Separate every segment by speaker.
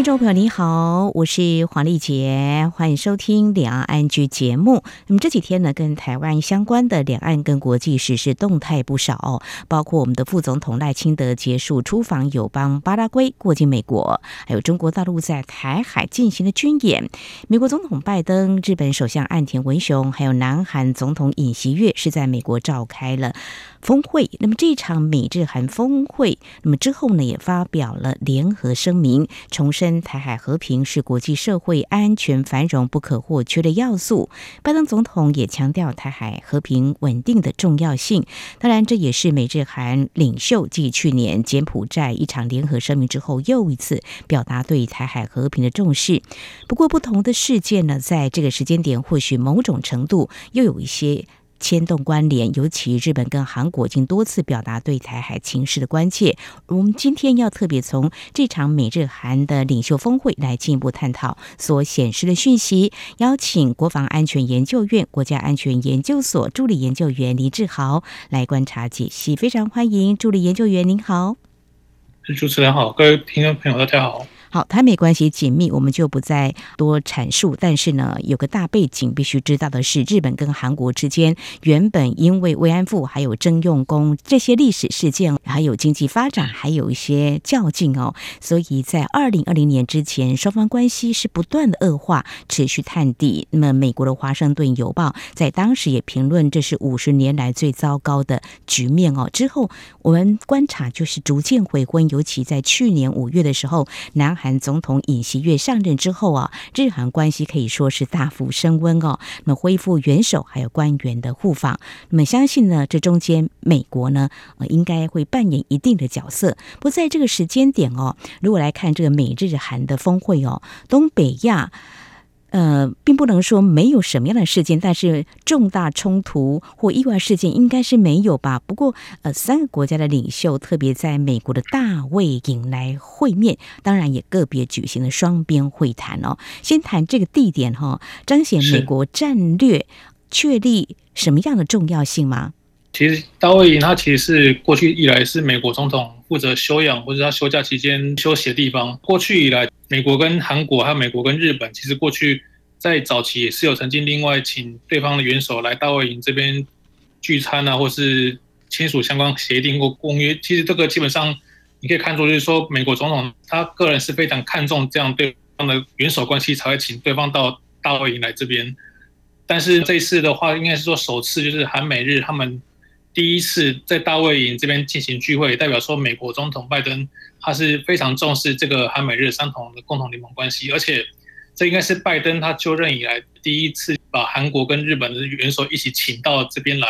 Speaker 1: 听众朋友你好，我是黄丽杰，欢迎收听两岸 ING 节目。那么这几天呢，跟台湾相关的两岸跟国际时事动态不少，包括我们的副总统赖清德结束出访友邦巴拉圭，过境美国，还有中国大陆在台海进行的军演，美国总统拜登、日本首相岸田文雄，还有南韩总统尹锡悦是在美国召开了峰会。那么这场美日韩峰会，那么之后呢，也发表了联合声明，重申。台海和平是国际社会安全繁荣不可或缺的要素。拜登总统也强调台海和平稳定的重要性。当然，这也是美日韩领袖继去年柬埔寨一场联合声明之后，又一次表达对台海和平的重视。不过，不同的事件呢，在这个时间点，或许某种程度又有一些。牵动关联，尤其日本跟韩国已经多次表达对台海情势的关切。我们今天要特别从这场美日韩的领袖峰会来进一步探讨所显示的讯息，邀请国防安全研究院国家安全研究所助理研究员黎志豪来观察解析。非常欢迎助理研究员，您好。
Speaker 2: 主持人好，各位听众朋友大家好。
Speaker 1: 好，台美关系紧密，我们就不再多阐述。但是呢，有个大背景必须知道的是，日本跟韩国之间原本因为慰安妇还有征用工这些历史事件，还有经济发展，还有一些较劲哦，所以在二零二零年之前，双方关系是不断的恶化，持续探底。那么，美国的《华盛顿邮报》在当时也评论，这是五十年来最糟糕的局面哦。之后，我们观察就是逐渐回温，尤其在去年五月的时候，南韩总统尹锡悦上任之后啊，日韩关系可以说是大幅升温哦。那恢复元首还有官员的互访，那么相信呢，这中间美国呢，呃，应该会扮演一定的角色。不在这个时间点哦，如果来看这个美日韩的峰会哦，东北亚。呃，并不能说没有什么样的事件，但是重大冲突或意外事件应该是没有吧。不过，呃，三个国家的领袖特别在美国的大卫营来会面，当然也个别举行了双边会谈哦。先谈这个地点哈、哦，彰显美国战略确立什么样的重要性吗？
Speaker 2: 其实大卫营它其实是过去以来是美国总统负责休养或者他休假期间休息的地方。过去以来，美国跟韩国还有美国跟日本，其实过去在早期也是有曾经另外请对方的元首来大卫营这边聚餐啊，或是签署相关协定或公约。其实这个基本上你可以看出，就是说美国总统他个人是非常看重这样对方的元首关系，才会请对方到大卫营来这边。但是这次的话，应该是说首次就是韩美日他们。第一次在大卫营这边进行聚会，代表说美国总统拜登他是非常重视这个韩美日三同的共同联盟关系，而且这应该是拜登他就任以来第一次把韩国跟日本的元首一起请到这边来。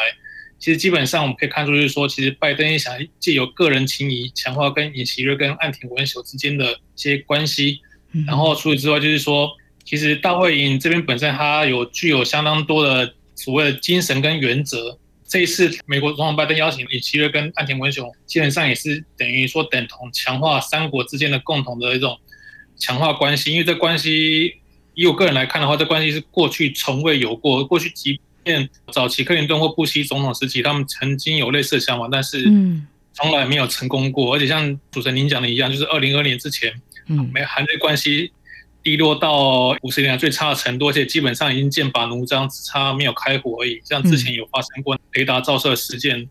Speaker 2: 其实基本上我们可以看出，就是说，其实拜登也想借由个人情谊强化跟尹锡悦跟岸田文雄之间的一些关系。然后除此之外，就是说，其实大卫营这边本身它有具有相当多的所谓的精神跟原则。这一次，美国总统拜登邀请尹锡悦跟岸田文雄，基本上也是等于说等同强化三国之间的共同的一种强化关系。因为这关系，以我个人来看的话，这关系是过去从未有过。过去即便早期克林顿或布希总统时期，他们曾经有类似的想法，但是从来没有成功过。而且像主持人您讲的一样，就是二零二年之前，美韩日关系。低落到五十年来最差的程度，而且基本上已经剑拔弩张，只差没有开火而已。像之前有发生过雷达照射事件，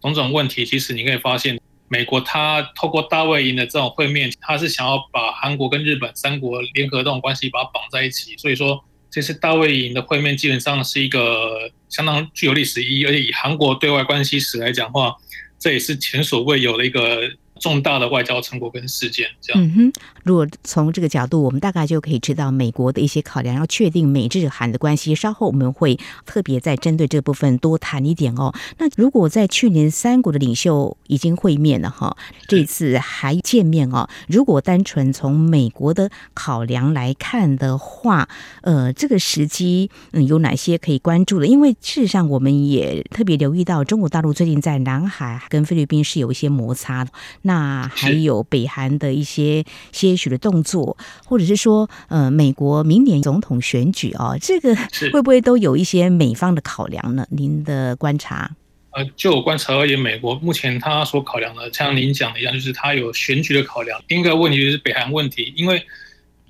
Speaker 2: 种种问题，其实你可以发现，美国它透过大卫营的这种会面，它是想要把韩国跟日本三国联合这种关系把它绑在一起。所以说，这次大卫营的会面基本上是一个相当具有历史意义，而且以韩国对外关系史来讲的话，这也是前所未有的一个。重大的外交成果跟事件，这样。
Speaker 1: 嗯哼，如果从这个角度，我们大概就可以知道美国的一些考量，要确定美日韩的关系。稍后我们会特别再针对这部分多谈一点哦。那如果在去年三国的领袖已经会面了哈，这次还见面哦。如果单纯从美国的考量来看的话，呃，这个时机嗯有哪些可以关注的？因为事实上我们也特别留意到，中国大陆最近在南海跟菲律宾是有一些摩擦的。那还有北韩的一些些许的动作，或者是说，呃，美国明年总统选举哦，这个会不会都有一些美方的考量呢？您的观察？
Speaker 2: 呃，就我观察而言，美国目前他所考量的，像您讲的一样，就是他有选举的考量。另一个问题就是北韩问题，因为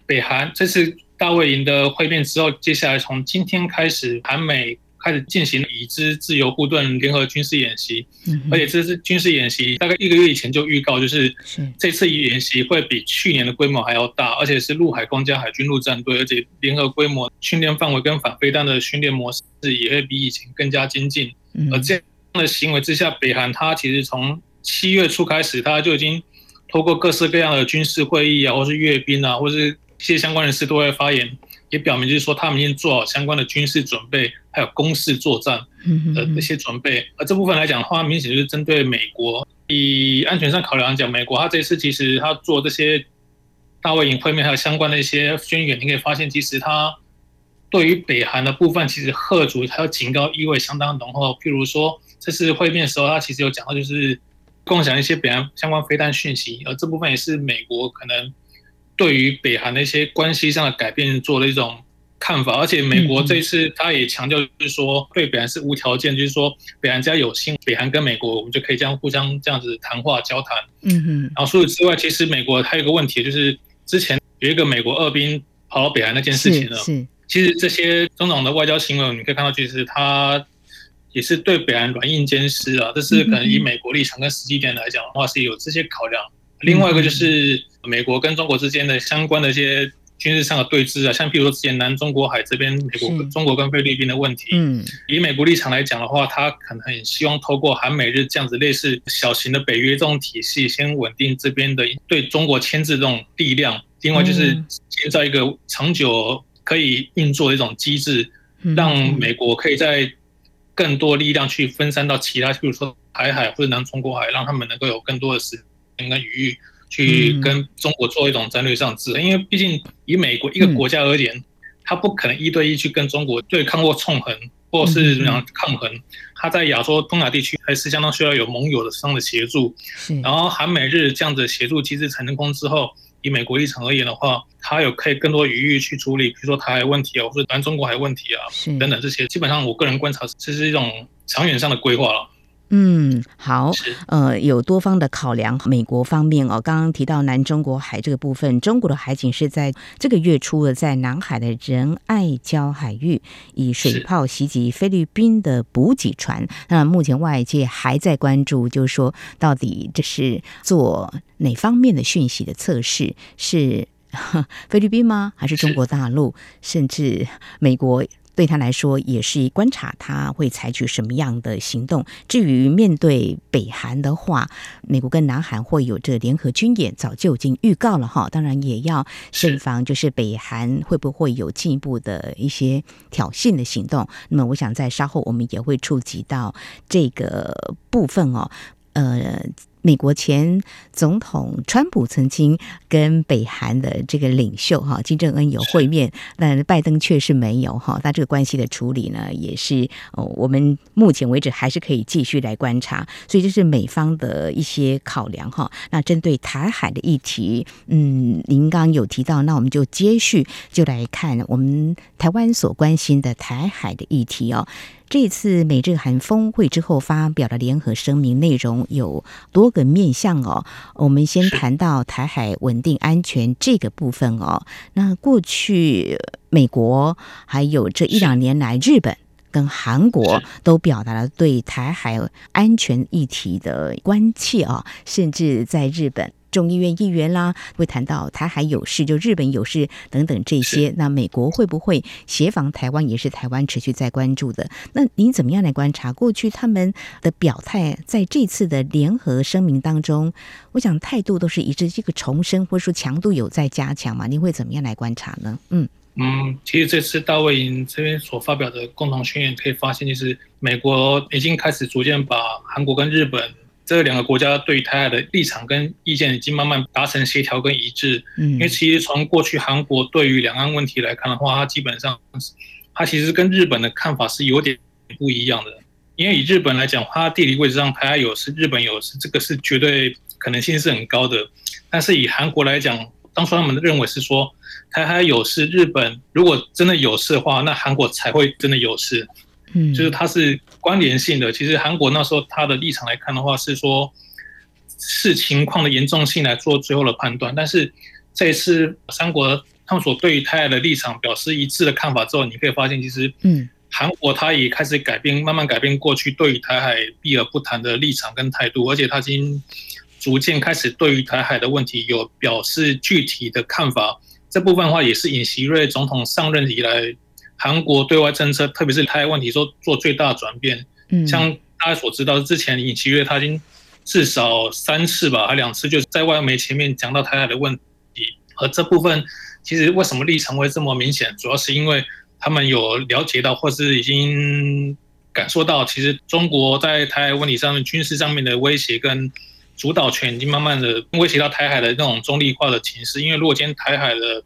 Speaker 2: 北韩这次大卫营的会面之后，接下来从今天开始，韩美开始进行已知自由护盾联合军事演习，而且这次军事演习大概一个月以前就预告，就是这次演习会比去年的规模还要大，而且是陆海空加海军陆战队，而且联合规模、训练范围跟反飞弹的训练模式也会比以前更加精进，而这样。的行为之下，北韩它其实从七月初开始，它就已经透过各式各样的军事会议啊，或是阅兵啊，或是一些相关人士都会发言，也表明就是说他们已经做好相关的军事准备，还有攻势作战的那些准备。而这部分来讲的话，明显就是针对美国，以安全上考量讲，美国他这次其实他做这些大卫营会面还有相关的一些宣言，你可以发现，其实他对于北韩的部分，其实吓阻还有警告意味相当浓厚，譬如说。这次会面的时候，他其实有讲到，就是共享一些北韩相关飞弹讯息，而这部分也是美国可能对于北韩的一些关系上的改变做了一种看法。而且美国这次他也强调，就是说对北韩是无条件，就是说北韩只要有心，北韩跟美国我们就可以这样互相这样子谈话交谈。嗯哼。然后除此之外，其实美国还有一个问题，就是之前有一个美国二兵跑到北韩那件事情呢，是。其实这些种种的外交行为，你可以看到，其实他。也是对北韩软硬兼施啊，这是可能以美国立场跟实际点来讲的话，是有这些考量。另外一个就是美国跟中国之间的相关的一些军事上的对峙啊，像譬如说之前南中国海这边，美国、中国跟菲律宾的问题。嗯，以美国立场来讲的话，他可能很希望透过韩美日这样子类似小型的北约这种体系，先稳定这边的对中国牵制这种力量。另外就是建造一个长久可以运作的一种机制，让美国可以在。更多力量去分散到其他，比如说台海或者南中国海，让他们能够有更多的时间跟余裕去跟中国做一种战略上制衡。因为毕竟以美国一个国家而言，他不可能一对一去跟中国对抗或纵横，或是怎么样抗衡。他在亚洲、东亚地区还是相当需要有盟友的上的协助。然后韩美日这样子协助机制成功之后。以美国立场而言的话，他有可以更多余裕去处理，比如说台海问题啊，或者南中国海问题啊，等等这些，基本上我个人观察，这是一种长远上的规划了。
Speaker 1: 嗯，好，呃，有多方的考量。美国方面哦，刚刚提到南中国海这个部分，中国的海警是在这个月初的在南海的仁爱礁海域以水炮袭击菲律宾的补给船。那目前外界还在关注，就是说到底这是做哪方面的讯息的测试？是 菲律宾吗？还是中国大陆？甚至美国？对他来说，也是观察他会采取什么样的行动。至于面对北韩的话，美国跟南韩会有这联合军演，早就已经预告了哈。当然也要慎防，就是北韩会不会有进一步的一些挑衅的行动。那么，我想在稍后我们也会触及到这个部分哦。呃。美国前总统川普曾经跟北韩的这个领袖哈金正恩有会面，但拜登却是没有哈。那这个关系的处理呢，也是哦，我们目前为止还是可以继续来观察。所以这是美方的一些考量哈。那针对台海的议题，嗯，您刚刚有提到，那我们就接续就来看我们台湾所关心的台海的议题哦。这次美日韩峰会之后发表的联合声明内容有多个面向哦。我们先谈到台海稳定安全这个部分哦。那过去美国还有这一两年来，日本跟韩国都表达了对台海安全议题的关切啊，甚至在日本。众议院议员啦，会谈到台海有事，就日本有事等等这些。那美国会不会协防台湾，也是台湾持续在关注的。那您怎么样来观察过去他们的表态，在这次的联合声明当中，我想态度都是一致，这个重申或者说强度有在加强嘛？您会怎么样来观察呢？嗯
Speaker 2: 嗯，其实这次大卫营这边所发表的共同宣言，可以发现，就是美国已经开始逐渐把韩国跟日本。这两个国家对于台海的立场跟意见已经慢慢达成协调跟一致。嗯，因为其实从过去韩国对于两岸问题来看的话，它基本上，它其实跟日本的看法是有点不一样的。因为以日本来讲，它地理位置上台海有事，日本有事，这个是绝对可能性是很高的。但是以韩国来讲，当初他们认为是说台海有事，日本如果真的有事的话，那韩国才会真的有事。嗯，就是它是关联性的。其实韩国那时候他的立场来看的话，是说视情况的严重性来做最后的判断。但是这一次三国他们所对于台海的立场表示一致的看法之后，你可以发现，其实嗯。韩国他也开始改变，慢慢改变过去对于台海避而不谈的立场跟态度，而且他已经逐渐开始对于台海的问题有表示具体的看法。这部分的话，也是尹锡悦总统上任以来，韩国对外政策，特别是台海问题，说做最大的转变。嗯，像大家所知道，之前尹锡悦他已经至少三次吧，还两次就是在外媒前面讲到台海的问题。而这部分其实为什么立场会这么明显，主要是因为。他们有了解到，或是已经感受到，其实中国在台海问题上面军事上面的威胁跟主导权，已经慢慢的威胁到台海的那种中立化的情势。因为如果今天台海的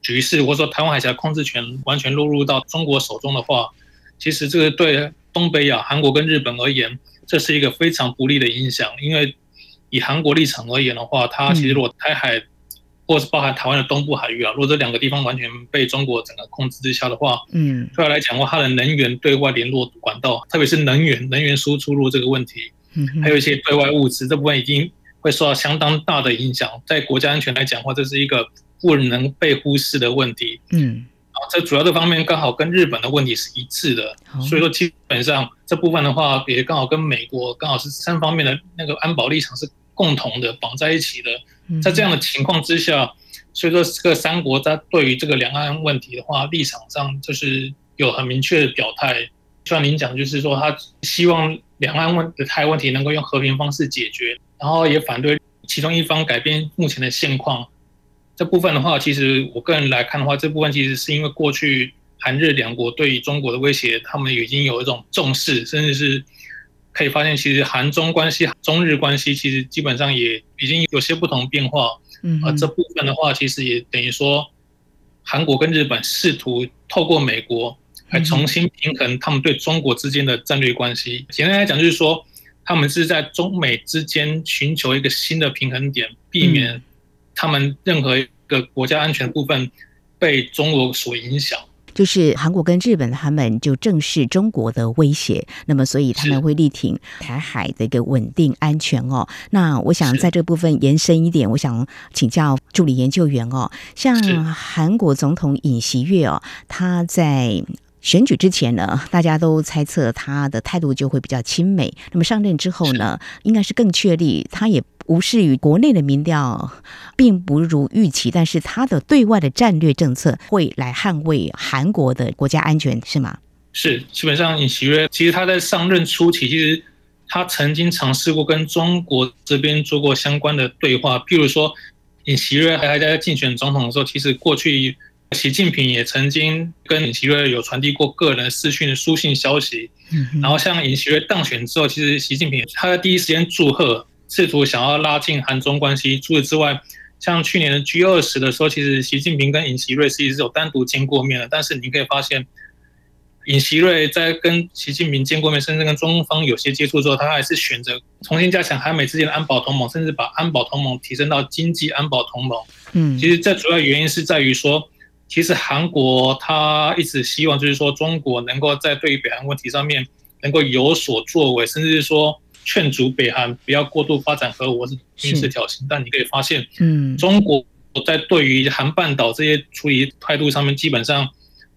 Speaker 2: 局势，或者说台湾海峡控制权完全落入到中国手中的话，其实这个对东北亚、韩国跟日本而言，这是一个非常不利的影响。因为以韩国立场而言的话，它其实如果台海或是包含台湾的东部海域啊，如果这两个地方完全被中国整个控制之下的话，嗯，对他来讲的话，它的能源对外联络管道，特别是能源能源输出入这个问题，嗯，还有一些对外物资这部分已经会受到相当大的影响。在国家安全来讲的话，这是一个不能被忽视的问题，嗯，啊，这主要这方面刚好跟日本的问题是一致的，所以说基本上这部分的话，也刚好跟美国刚好是三方面的那个安保立场是共同的绑在一起的。在这样的情况之下，所以说这个三国在对于这个两岸问题的话，立场上就是有很明确的表态。就像您讲，就是说他希望两岸问的台问题能够用和平方式解决，然后也反对其中一方改变目前的现况。这部分的话，其实我个人来看的话，这部分其实是因为过去韩日两国对于中国的威胁，他们已经有一种重视，甚至是。可以发现，其实韩中关系、中日关系其实基本上也已经有些不同变化。嗯，而这部分的话，其实也等于说，韩国跟日本试图透过美国来重新平衡他们对中国之间的战略关系。简单来讲，就是说，他们是在中美之间寻求一个新的平衡点，避免他们任何一个国家安全部分被中国所影响。
Speaker 1: 就是韩国跟日本，他们就正视中国的威胁，那么所以他们会力挺台海的一个稳定安全哦。那我想在这部分延伸一点，我想请教助理研究员哦，像韩国总统尹锡悦哦，他在。选举之前呢，大家都猜测他的态度就会比较亲美。那么上任之后呢，应该是更确立，他也无视于国内的民调并不如预期，但是他的对外的战略政策会来捍卫韩国的国家安全，是吗？
Speaker 2: 是，基本上尹锡悦其实他在上任初期，其实他曾经尝试过跟中国这边做过相关的对话，譬如说尹锡悦还在竞选总统的时候，其实过去。习近平也曾经跟尹锡悦有传递过个人视讯的书信消息，然后像尹锡悦当选之后，其实习近平他在第一时间祝贺，试图想要拉近韩中关系。除此之外，像去年的 G 二十的时候，其实习近平跟尹锡瑞是一直有单独见过面的。但是你可以发现，尹锡瑞在跟习近平见过面，甚至跟中方有些接触之后，他还是选择重新加强韩美之间的安保同盟，甚至把安保同盟提升到经济安保同盟。嗯，其实这主要原因是在于说。其实韩国他一直希望，就是说中国能够在对于北韩问题上面能够有所作为，甚至是说劝阻北韩不要过度发展核武或是军事挑衅。但你可以发现，嗯，中国在对于韩半岛这些处理态度上面，基本上，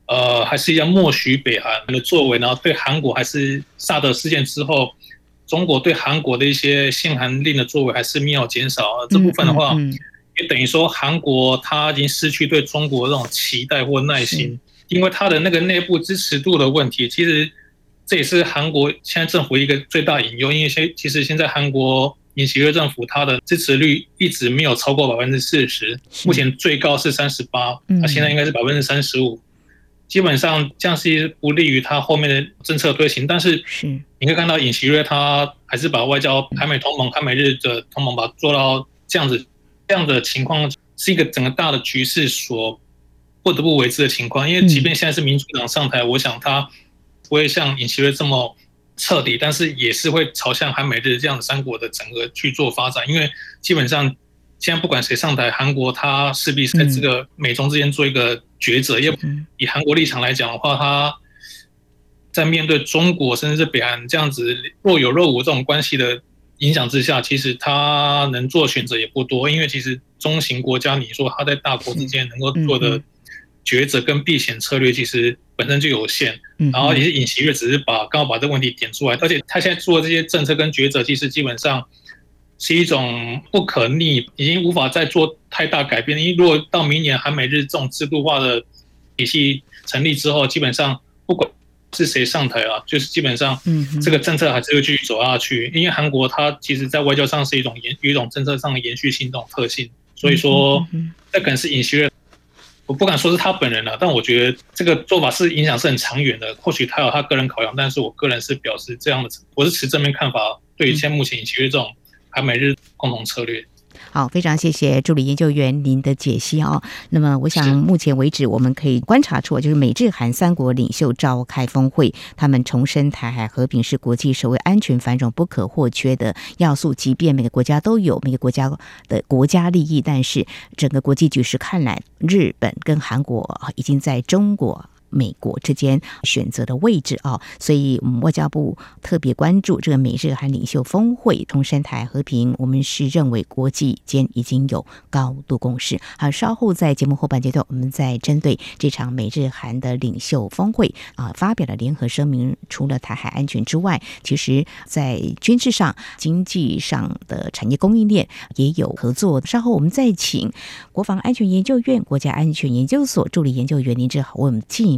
Speaker 2: 呃，还是要默许北韩的作为。然后对韩国还是萨德事件之后，中国对韩国的一些限韩令的作为还是没有减少。这部分的话。也等于说，韩国他已经失去对中国这种期待或耐心，因为他的那个内部支持度的问题。其实这也是韩国现在政府一个最大隐忧，因为现其实现在韩国尹锡悦政府他的支持率一直没有超过百分之四十，目前最高是三十八，那现在应该是百分之三十五。基本上这样是不利于他后面的政策推行。但是你可以看到尹锡悦他还是把外交韩美同盟、韩美日的同盟把它做到这样子。这样的情况是一个整个大的局势所不得不为之的情况，因为即便现在是民主党上台，我想他不会像尹锡悦这么彻底，但是也是会朝向韩美日这样的三国的整个去做发展，因为基本上现在不管谁上台，韩国它势必是在这个美中之间做一个抉择。因为以韩国立场来讲的话，它在面对中国甚至是北韩这样子若有若无这种关系的影响之下，其实它能做选择也不多。因为其实中型国家，你说它在大国之间能够做的抉择跟避险策略，其实本身就有限。然后也是尹锡悦只是把刚好把这个问题点出来，而且他现在做的这些政策跟抉择，其实基本上是一种不可逆，已经无法再做太大改变。因为如果到明年韩美日这种制度化的体系成立之后，基本上不管是谁上台啊，就是基本上这个政策还是会继续走下去。因为韩国它其实在外交上是一种延有一种政策上的延续性这种特性，所以说这可能是尹锡悦。我不敢说是他本人了，但我觉得这个做法是影响是很长远的。或许他有他个人考量，但是我个人是表示这样的，我是持正面看法。对于现目前以及这种韩美日共同策略。
Speaker 1: 好，非常谢谢助理研究员您的解析啊、哦。那么，我想目前为止，我们可以观察出，就是美日韩三国领袖召开峰会，他们重申台海和平是国际社会安全繁荣不可或缺的要素。即便每个国家都有每个国家的国家利益，但是整个国际局势看来，日本跟韩国已经在中国。美国之间选择的位置啊，所以我们外交部特别关注这个美日韩领袖峰会，重申台和平。我们是认为国际间已经有高度共识。好，稍后在节目后半阶段，我们再针对这场美日韩的领袖峰会啊，发表了联合声明。除了台海安全之外，其实在军事上、经济上的产业供应链也有合作。稍后我们再请国防安全研究院国家安全研究所助理研究员林志豪为我们进一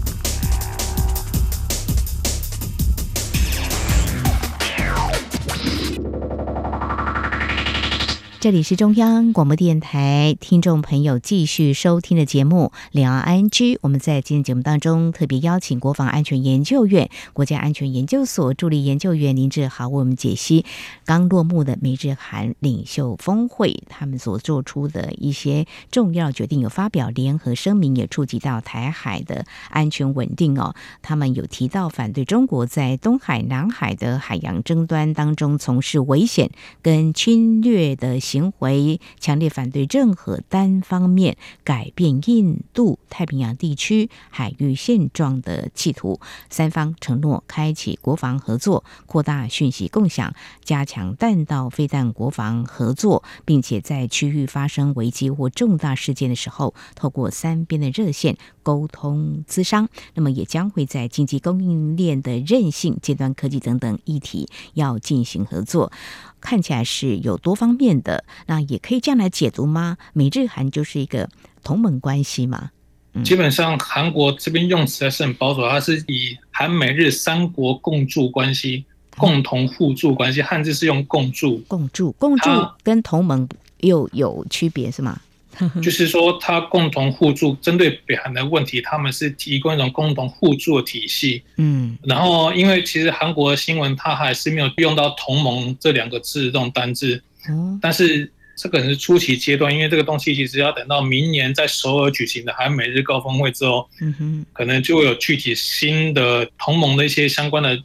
Speaker 1: 这里是中央广播电台，听众朋友继续收听的节目《两岸 ING》。我们在今天节目当中特别邀请国防安全研究院国家安全研究所助理研究员林志豪为我们解析刚落幕的美日韩领袖峰会，他们所做出的一些重要决定，有发表联合声明，也触及到台海的安全稳定哦。他们有提到反对中国在东海、南海的海洋争端当中从事危险跟侵略的。行为强烈反对任何单方面改变印度太平洋地区海域现状的企图。三方承诺开启国防合作，扩大讯息共享，加强弹道飞弹国防合作，并且在区域发生危机或重大事件的时候，透过三边的热线沟通咨商。那么，也将会在经济供应链的韧性、尖端科技等等议题要进行合作。看起来是有多方面的，那也可以这样来解读吗？美日韩就是一个同盟关系嘛？
Speaker 2: 嗯，基本上韩国这边用词还是很保守，它是以韩美日三国共助关系、共同互助关系，汉字是用共助。
Speaker 1: 共助，共助跟同盟又有区别是吗？
Speaker 2: 就是说，它共同互助，针对北韩的问题，他们是提供一种共同互助的体系。嗯，然后因为其实韩国的新闻，它还是没有用到同盟这两个字这种单字。嗯，但是这可能是初期阶段，因为这个东西其实要等到明年在首尔举行的韩美日高峰会之后，嗯哼，可能就会有具体新的同盟的一些相关的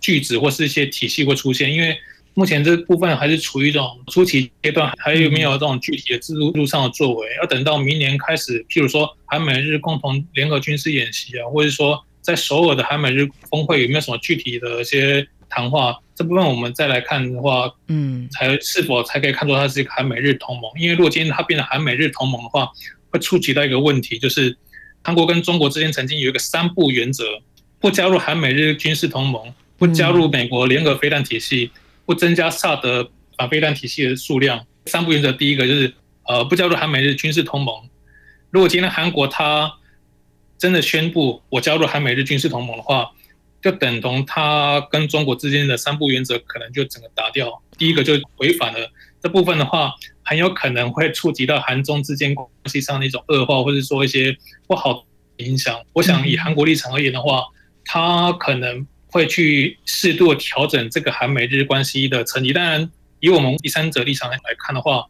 Speaker 2: 句子或是一些体系会出现，因为。目前这部分还是处于一种初期阶段，还有没有这种具体的制度上的作为？要等到明年开始，譬如说韩美日共同联合军事演习啊，或者说在首尔的韩美日峰会有没有什么具体的一些谈话？这部分我们再来看的话，嗯，才是否才可以看出它是一个韩美日同盟？因为如果今天它变成韩美日同盟的话，会触及到一个问题，就是韩国跟中国之间曾经有一个三不原则：不加入韩美日军事同盟，不加入美国联合飞弹体系。不增加萨德反飞弹体系的数量，三不原则。第一个就是，呃，不加入韩美日军事同盟。如果今天韩国它真的宣布我加入韩美日军事同盟的话，就等同他跟中国之间的三不原则可能就整个打掉。第一个就违反了这部分的话，很有可能会触及到韩中之间关系上的一种恶化，或者说一些不好的影响。我想以韩国立场而言的话，他可能会去适度调整这个韩美日关系的层级。当然，以我们第三者立场来看的话，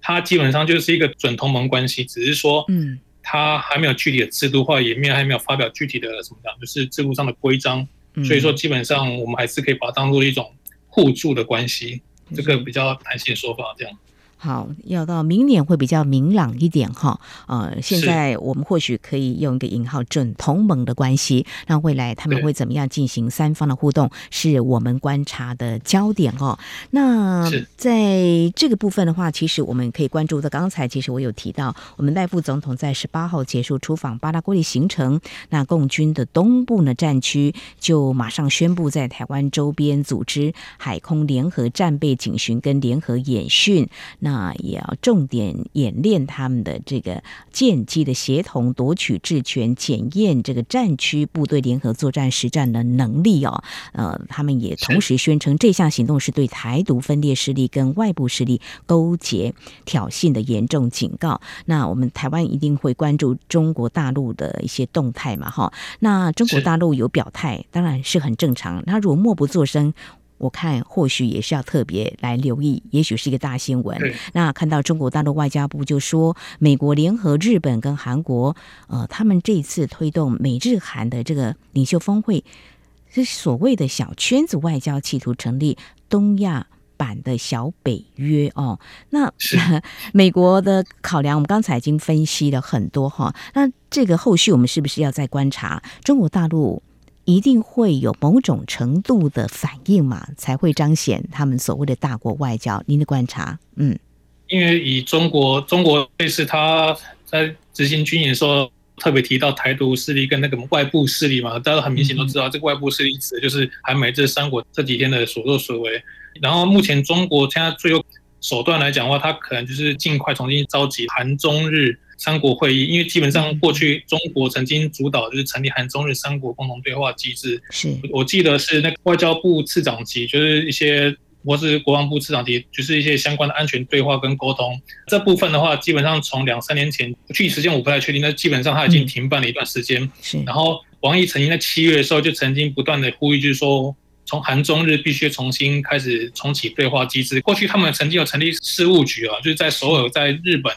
Speaker 2: 它基本上就是一个准同盟关系，只是说，嗯，它还没有具体的制度化，也没有还没有发表具体的什么讲，就是制度上的规章。所以说，基本上我们还是可以把它当做一种互助的关系，这个比较弹性说法这样。
Speaker 1: 好，要到明年会比较明朗一点哈。呃，现在我们或许可以用一个引号“准同盟”的关系，那未来他们会怎么样进行三方的互动，是我们观察的焦点哦。那在这个部分的话，其实我们可以关注的。刚才其实我有提到，我们赖副总统在十八号结束出访巴拉圭的行程，那共军的东部呢战区就马上宣布在台湾周边组织海空联合战备警巡跟联合演训。那也要重点演练他们的这个舰机的协同夺取制权，检验这个战区部队联合作战实战的能力哦。呃，他们也同时宣称这项行动是对台独分裂势力跟外部势力勾结挑衅的严重警告。那我们台湾一定会关注中国大陆的一些动态嘛？哈，那中国大陆有表态，当然是很正常。他如果默不作声。我看或许也是要特别来留意，也许是一个大新闻。那看到中国大陆外交部就说，美国联合日本跟韩国，呃，他们这次推动美日韩的这个领袖峰会，是所谓的小圈子外交，企图成立东亚版的小北约哦。那 美国的考量，我们刚才已经分析了很多哈。那这个后续我们是不是要再观察中国大陆？一定会有某种程度的反应嘛，才会彰显他们所谓的大国外交。您的观察，嗯，
Speaker 2: 因为以中国，中国这次他在执行军演的时候，特别提到台独势力跟那个外部势力嘛，大家很明显都知道，这个外部势力指的就是韩美这三国这几天的所作所为。然后目前中国现在最有手段来讲的话，他可能就是尽快重新召集韩中日。三国会议，因为基本上过去中国曾经主导就是成立韩中日三国共同对话机制。是，我记得是那个外交部次长级，就是一些或是国防部次长级，就是一些相关的安全对话跟沟通。这部分的话，基本上从两三年前，具体时间我不太确定，但基本上它已经停办了一段时间。是。然后王毅曾经在七月的时候就曾经不断的呼吁，就是说从韩中日必须重新开始重启对话机制。过去他们曾经有成立事务局啊，就是在首尔、在日本。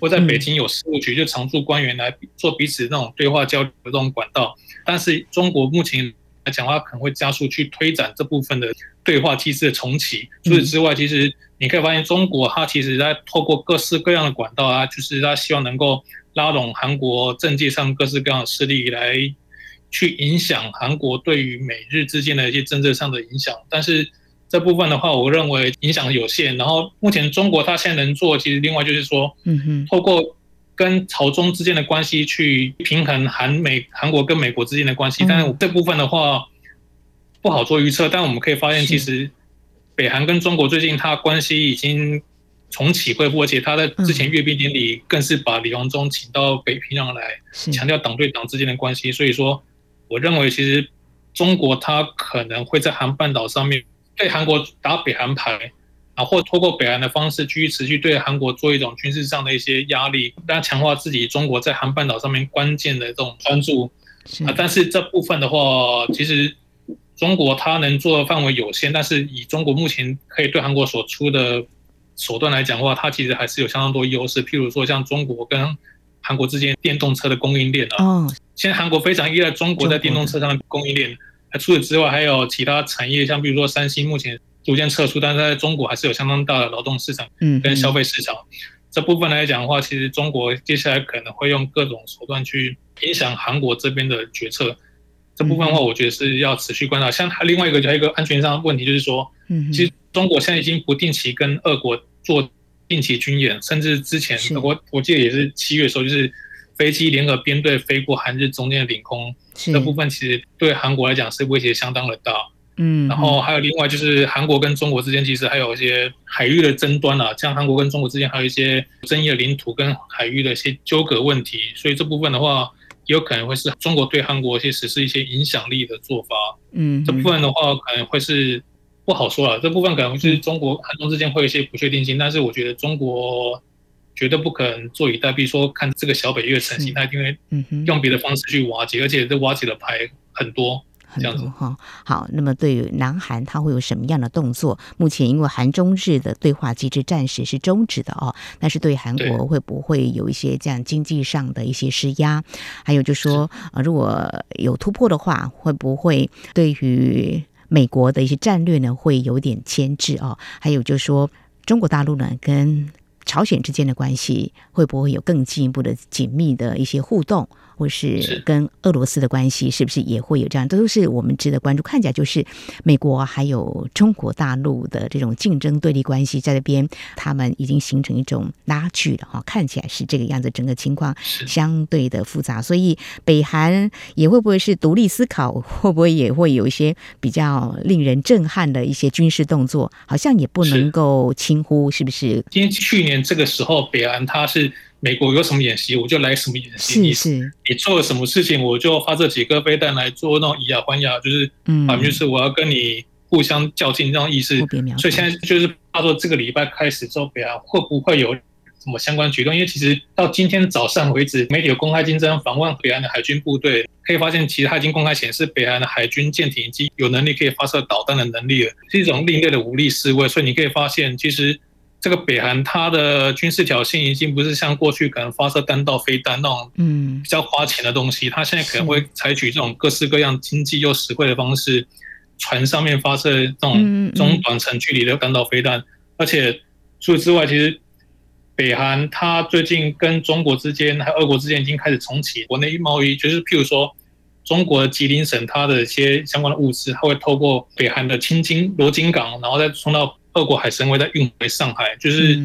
Speaker 2: 或在北京有事务局，就常驻官员来做彼此那种对话交流的这种管道。但是中国目前来讲的话，可能会加速去推展这部分的对话机制的重启。除此之外，其实你可以发现，中国它其实在透过各式各样的管道啊，就是它希望能够拉拢韩国政界上各式各样的势力来去影响韩国对于美日之间的一些政策上的影响，但是。这部分的话，我认为影响有限。然后目前中国它现在能做，其实另外就是说，嗯哼，透过跟朝中之间的关系去平衡韩美韩国跟美国之间的关系。但是这部分的话不好做预测。但我们可以发现，其实北韩跟中国最近它关系已经重启恢复，而且他在之前阅兵典礼更是把李鸿忠请到北平壤来，强调党对党之间的关系。所以说，我认为其实中国它可能会在韩半岛上面。对韩国打北韩牌，啊，或通过北韩的方式继续持续对韩国做一种军事上的一些压力，大家强化自己中国在韩半岛上面关键的这种专注啊。但是这部分的话，其实中国它能做的范围有限，但是以中国目前可以对韩国所出的手段来讲的话，它其实还是有相当多优势。譬如说，像中国跟韩国之间电动车的供应链啊，现在韩国非常依赖中国在电动车上的供应链。除此之外，还有其他产业，像比如说三星，目前逐渐撤出，但是在中国还是有相当大的劳动市场，嗯，跟消费市场。这部分来讲的话，其实中国接下来可能会用各种手段去影响韩国这边的决策。这部分的话，我觉得是要持续观察。像它另外一个还有一个安全上的问题，就是说，嗯，其实中国现在已经不定期跟俄国做定期军演，甚至之前我我记得也是七月的时候，就是。飞机联合编队飞过韩日中间的领空，这部分其实对韩国来讲是威胁相当的大。嗯，然后还有另外就是韩国跟中国之间其实还有一些海域的争端啊，像韩国跟中国之间还有一些争议的领土跟海域的一些纠葛问题，所以这部分的话也有可能会是中国对韩国一些实施一些影响力的做法。嗯，这部分的话可能会是。不好说了。这部分可能是中国韩中之间会有一些不确定性，但是我觉得中国绝对不可能坐以待毙，说看这个小北越成型，他一定会用别的方式去瓦解，而且这瓦解的牌很多。
Speaker 1: 很多哈，好，那么对于南韩，他会有什么样的动作？目前因为韩中日的对话机制暂时是终止的哦，但是对韩国会不会有一些这样经济上的一些施压？还有就是说，呃，如果有突破的话，会不会对于美国的一些战略呢，会有点牵制哦？还有就是说，中国大陆呢跟朝鲜之间的关系会不会有更进一步的紧密的一些互动？或是跟俄罗斯的关系是不是也会有这样？这都是我们值得关注。看起来就是美国还有中国大陆的这种竞争对立关系在这边，他们已经形成一种拉锯了哈。看起来是这个样子，整个情况相对的复杂。所以北韩也会不会是独立思考？会不会也会有一些比较令人震撼的一些军事动作？好像也不能够轻忽，是不是？
Speaker 2: 因为去年这个时候，北韩它是。美国有什么演习，我就来什么演习。
Speaker 1: 是是，
Speaker 2: 你做了什么事情，我就发射几颗飞弹来做那种以牙还牙，就是嗯，就是我要跟你互相较劲这种意思。所以现在就是他说这个礼拜开始之后，北韩会不会有什么相关举动？因为其实到今天早上为止，媒体有公开竞争访问北韩的海军部队，可以发现其实他已经公开显示，北韩的海军舰艇已经有能力可以发射导弹的能力了，是一种另类的武力示威。所以你可以发现，其实。这个北韩它的军事挑衅已经不是像过去可能发射弹道飞弹那种嗯。比较花钱的东西，它现在可能会采取这种各式各样经济又实惠的方式，船上面发射这种中短程距离的弹道飞弹，而且除此之外，其实北韩它最近跟中国之间还有俄国之间已经开始重启国内贸易，就是譬如说中国的吉林省它的一些相关的物资，它会透过北韩的青金、罗津港，然后再送到。俄国海参崴再运回上海，就是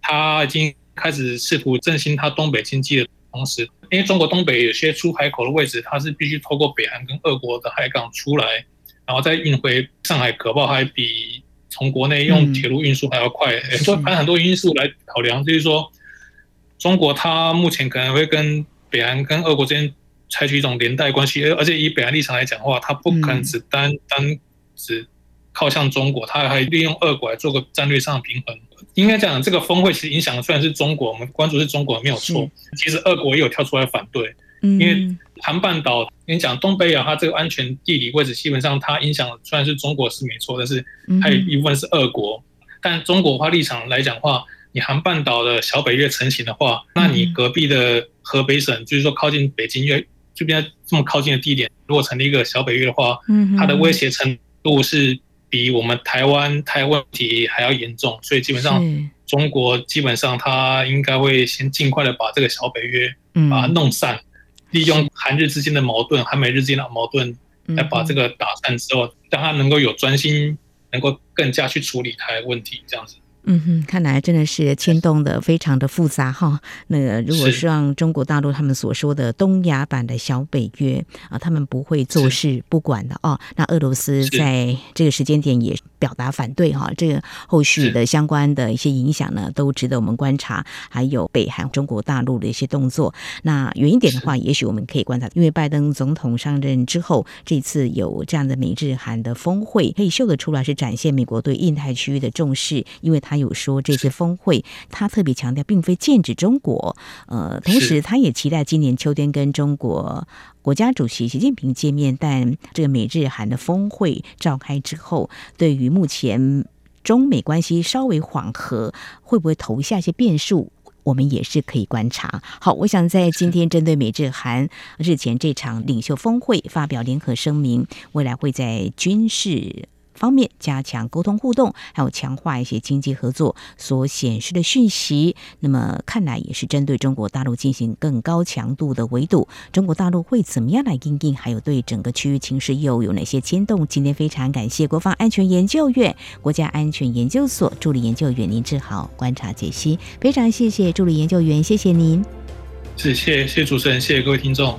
Speaker 2: 他已经开始试图振兴他东北经济的同时，因为中国东北有些出海口的位置，它是必须透过北韩跟俄国的海港出来，然后再运回上海，可报还比从国内用铁路运输还要快。所以盘很多因素来考量，就是说，中国它目前可能会跟北韩跟俄国之间采取一种连带关系，而且以北韩立场来讲的话，它不可能只单单只。靠向中国，它还利用俄国来做个战略上的平衡。应该讲，这个峰会其实影响的虽然是中国，我们关注是中国没有错。其实俄国也有跳出来反对，因为韩半岛，你讲东北亚，它这个安全地理位置，基本上它影响虽然是中国是没错，但是还有一部分是俄国。但中国话立场来讲的话，你韩半岛的小北越成型的话，那你隔壁的河北省，就是说靠近北京越这边这么靠近的地点，如果成立一个小北越的话，它的威胁程度是。比我们台湾台湾问题还要严重，所以基本上中国基本上他应该会先尽快的把这个小北约把它弄散，利用韩日之间的矛盾、韩美日之间的矛盾来把这个打散之后，让他能够有专心，能够更加去处理台湾问题，这样子。
Speaker 1: 嗯哼，看来真的是牵动的非常的复杂哈。那个如果是让中国大陆他们所说的东亚版的小北约啊，他们不会坐视不管的哦。那俄罗斯在这个时间点也表达反对哈，这个后续的相关的一些影响呢，都值得我们观察。还有北韩、中国大陆的一些动作。那远一点的话，也许我们可以观察，因为拜登总统上任之后，这次有这样的美日韩的峰会，可以秀得出来是展现美国对印太区域的重视，因为他。他有说这次峰会，他特别强调，并非剑指中国。呃，同时他也期待今年秋天跟中国国家主席习近平见面。但这个美日韩的峰会召开之后，对于目前中美关系稍微缓和，会不会投下一些变数？我们也是可以观察。好，我想在今天针对美日韩日前这场领袖峰会发表联合声明，未来会在军事。方面加强沟通互动，还有强化一些经济合作所显示的讯息。那么看来也是针对中国大陆进行更高强度的围堵。中国大陆会怎么样来应应？还有对整个区域情势又有哪些牵动？今天非常感谢国防安全研究院国家安全研究所助理研究员林志豪观察解析。非常谢谢助理研究员，谢谢您。
Speaker 2: 谢谢，谢谢主持人，谢谢各位听众。